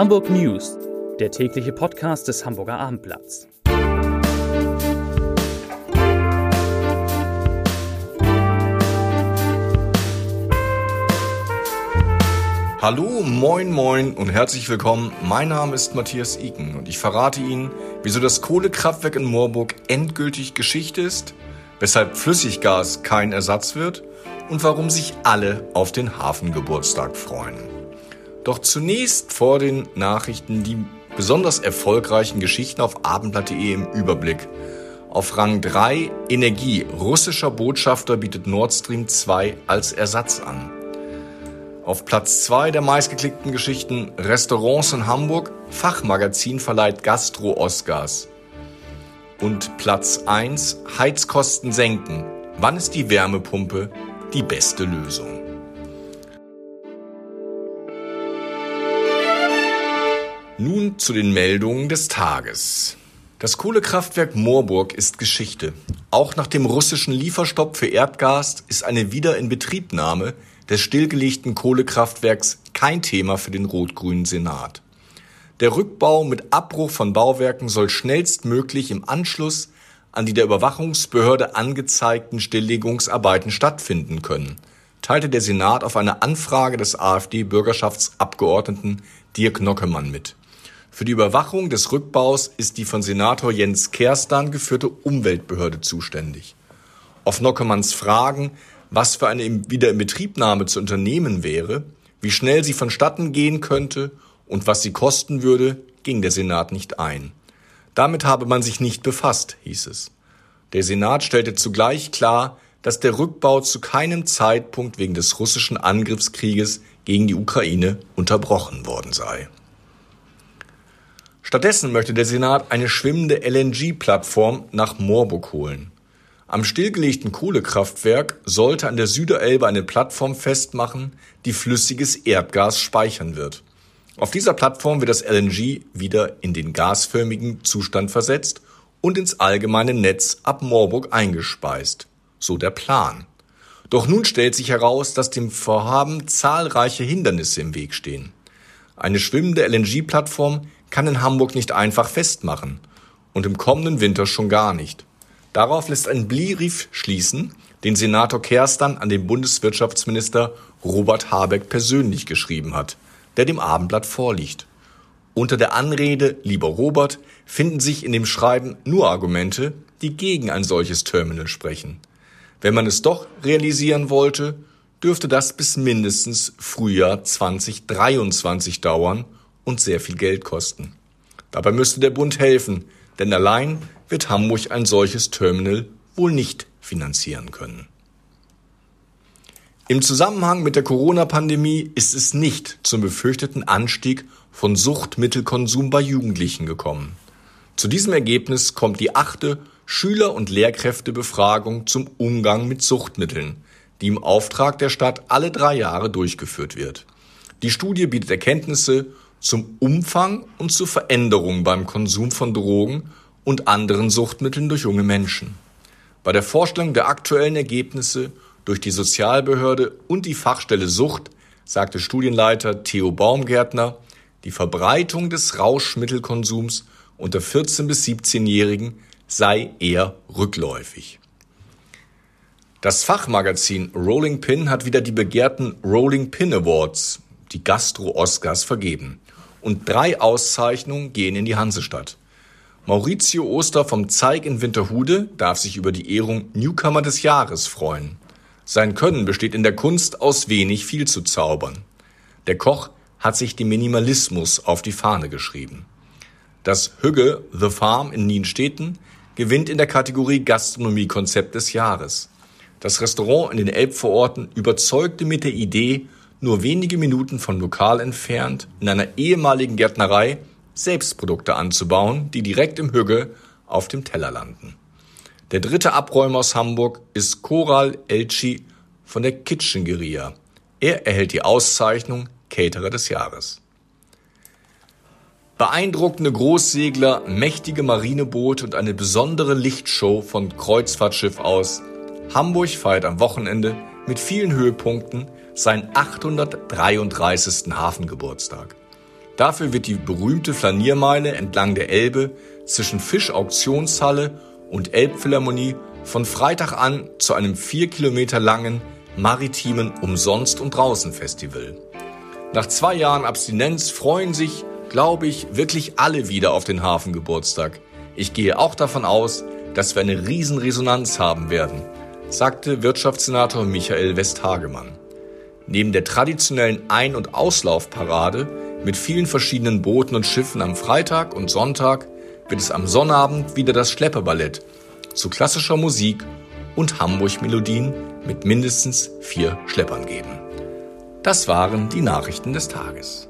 Hamburg News, der tägliche Podcast des Hamburger Abendblatts. Hallo, moin, moin und herzlich willkommen. Mein Name ist Matthias Iken und ich verrate Ihnen, wieso das Kohlekraftwerk in Moorburg endgültig Geschichte ist, weshalb Flüssiggas kein Ersatz wird und warum sich alle auf den Hafengeburtstag freuen. Doch zunächst vor den Nachrichten die besonders erfolgreichen Geschichten auf abendblatt.de im Überblick. Auf Rang 3 Energie. Russischer Botschafter bietet Nord Stream 2 als Ersatz an. Auf Platz 2 der meistgeklickten Geschichten Restaurants in Hamburg. Fachmagazin verleiht Gastro-Oscars. Und Platz 1 Heizkosten senken. Wann ist die Wärmepumpe die beste Lösung? Zu den Meldungen des Tages. Das Kohlekraftwerk Moorburg ist Geschichte. Auch nach dem russischen Lieferstopp für Erdgas ist eine Wiederinbetriebnahme des stillgelegten Kohlekraftwerks kein Thema für den rot-grünen Senat. Der Rückbau mit Abbruch von Bauwerken soll schnellstmöglich im Anschluss an die der Überwachungsbehörde angezeigten Stilllegungsarbeiten stattfinden können, teilte der Senat auf eine Anfrage des AfD-Bürgerschaftsabgeordneten Dirk Nockemann mit. Für die Überwachung des Rückbaus ist die von Senator Jens Kerstan geführte Umweltbehörde zuständig. Auf Nockemanns Fragen, was für eine Wiederinbetriebnahme zu unternehmen wäre, wie schnell sie vonstatten gehen könnte und was sie kosten würde, ging der Senat nicht ein. Damit habe man sich nicht befasst, hieß es. Der Senat stellte zugleich klar, dass der Rückbau zu keinem Zeitpunkt wegen des russischen Angriffskrieges gegen die Ukraine unterbrochen worden sei. Stattdessen möchte der Senat eine schwimmende LNG-Plattform nach Moorburg holen. Am stillgelegten Kohlekraftwerk sollte an der Süderelbe eine Plattform festmachen, die flüssiges Erdgas speichern wird. Auf dieser Plattform wird das LNG wieder in den gasförmigen Zustand versetzt und ins allgemeine Netz ab Moorburg eingespeist. So der Plan. Doch nun stellt sich heraus, dass dem Vorhaben zahlreiche Hindernisse im Weg stehen. Eine schwimmende LNG-Plattform kann in Hamburg nicht einfach festmachen und im kommenden Winter schon gar nicht. Darauf lässt ein Brief schließen, den Senator Kerstan an den Bundeswirtschaftsminister Robert Habeck persönlich geschrieben hat, der dem Abendblatt vorliegt. Unter der Anrede Lieber Robert finden sich in dem Schreiben nur Argumente, die gegen ein solches Terminal sprechen. Wenn man es doch realisieren wollte, dürfte das bis mindestens Frühjahr 2023 dauern und sehr viel Geld kosten. Dabei müsste der Bund helfen, denn allein wird Hamburg ein solches Terminal wohl nicht finanzieren können. Im Zusammenhang mit der Corona-Pandemie ist es nicht zum befürchteten Anstieg von Suchtmittelkonsum bei Jugendlichen gekommen. Zu diesem Ergebnis kommt die achte Schüler- und Lehrkräftebefragung zum Umgang mit Suchtmitteln, die im Auftrag der Stadt alle drei Jahre durchgeführt wird. Die Studie bietet Erkenntnisse zum Umfang und zur Veränderung beim Konsum von Drogen und anderen Suchtmitteln durch junge Menschen. Bei der Vorstellung der aktuellen Ergebnisse durch die Sozialbehörde und die Fachstelle Sucht sagte Studienleiter Theo Baumgärtner, die Verbreitung des Rauschmittelkonsums unter 14 bis 17-Jährigen sei eher rückläufig. Das Fachmagazin Rolling Pin hat wieder die begehrten Rolling Pin Awards, die Gastro-Oscars, vergeben und drei Auszeichnungen gehen in die Hansestadt. Maurizio Oster vom Zeig in Winterhude darf sich über die Ehrung Newcomer des Jahres freuen. Sein Können besteht in der Kunst, aus wenig viel zu zaubern. Der Koch hat sich den Minimalismus auf die Fahne geschrieben. Das Hügge The Farm in Nienstedten gewinnt in der Kategorie Gastronomie-Konzept des Jahres. Das Restaurant in den Elbvororten überzeugte mit der Idee, nur wenige Minuten von Lokal entfernt, in einer ehemaligen Gärtnerei Selbstprodukte anzubauen, die direkt im Hügge auf dem Teller landen. Der dritte Abräumer aus Hamburg ist Koral Elchi von der Kitchen Guerilla. Er erhält die Auszeichnung Caterer des Jahres. Beeindruckende Großsegler, mächtige Marineboote und eine besondere Lichtshow von Kreuzfahrtschiff aus. Hamburg feiert am Wochenende mit vielen Höhepunkten seinen 833. Hafengeburtstag. Dafür wird die berühmte Flaniermeile entlang der Elbe zwischen Fischauktionshalle und Elbphilharmonie von Freitag an zu einem vier Kilometer langen maritimen Umsonst- und Draußen-Festival. Nach zwei Jahren Abstinenz freuen sich, glaube ich, wirklich alle wieder auf den Hafengeburtstag. Ich gehe auch davon aus, dass wir eine Riesenresonanz haben werden, sagte Wirtschaftssenator Michael Westhagemann. Neben der traditionellen Ein- und Auslaufparade mit vielen verschiedenen Booten und Schiffen am Freitag und Sonntag wird es am Sonnabend wieder das Schlepperballett zu klassischer Musik und Hamburg-Melodien mit mindestens vier Schleppern geben. Das waren die Nachrichten des Tages.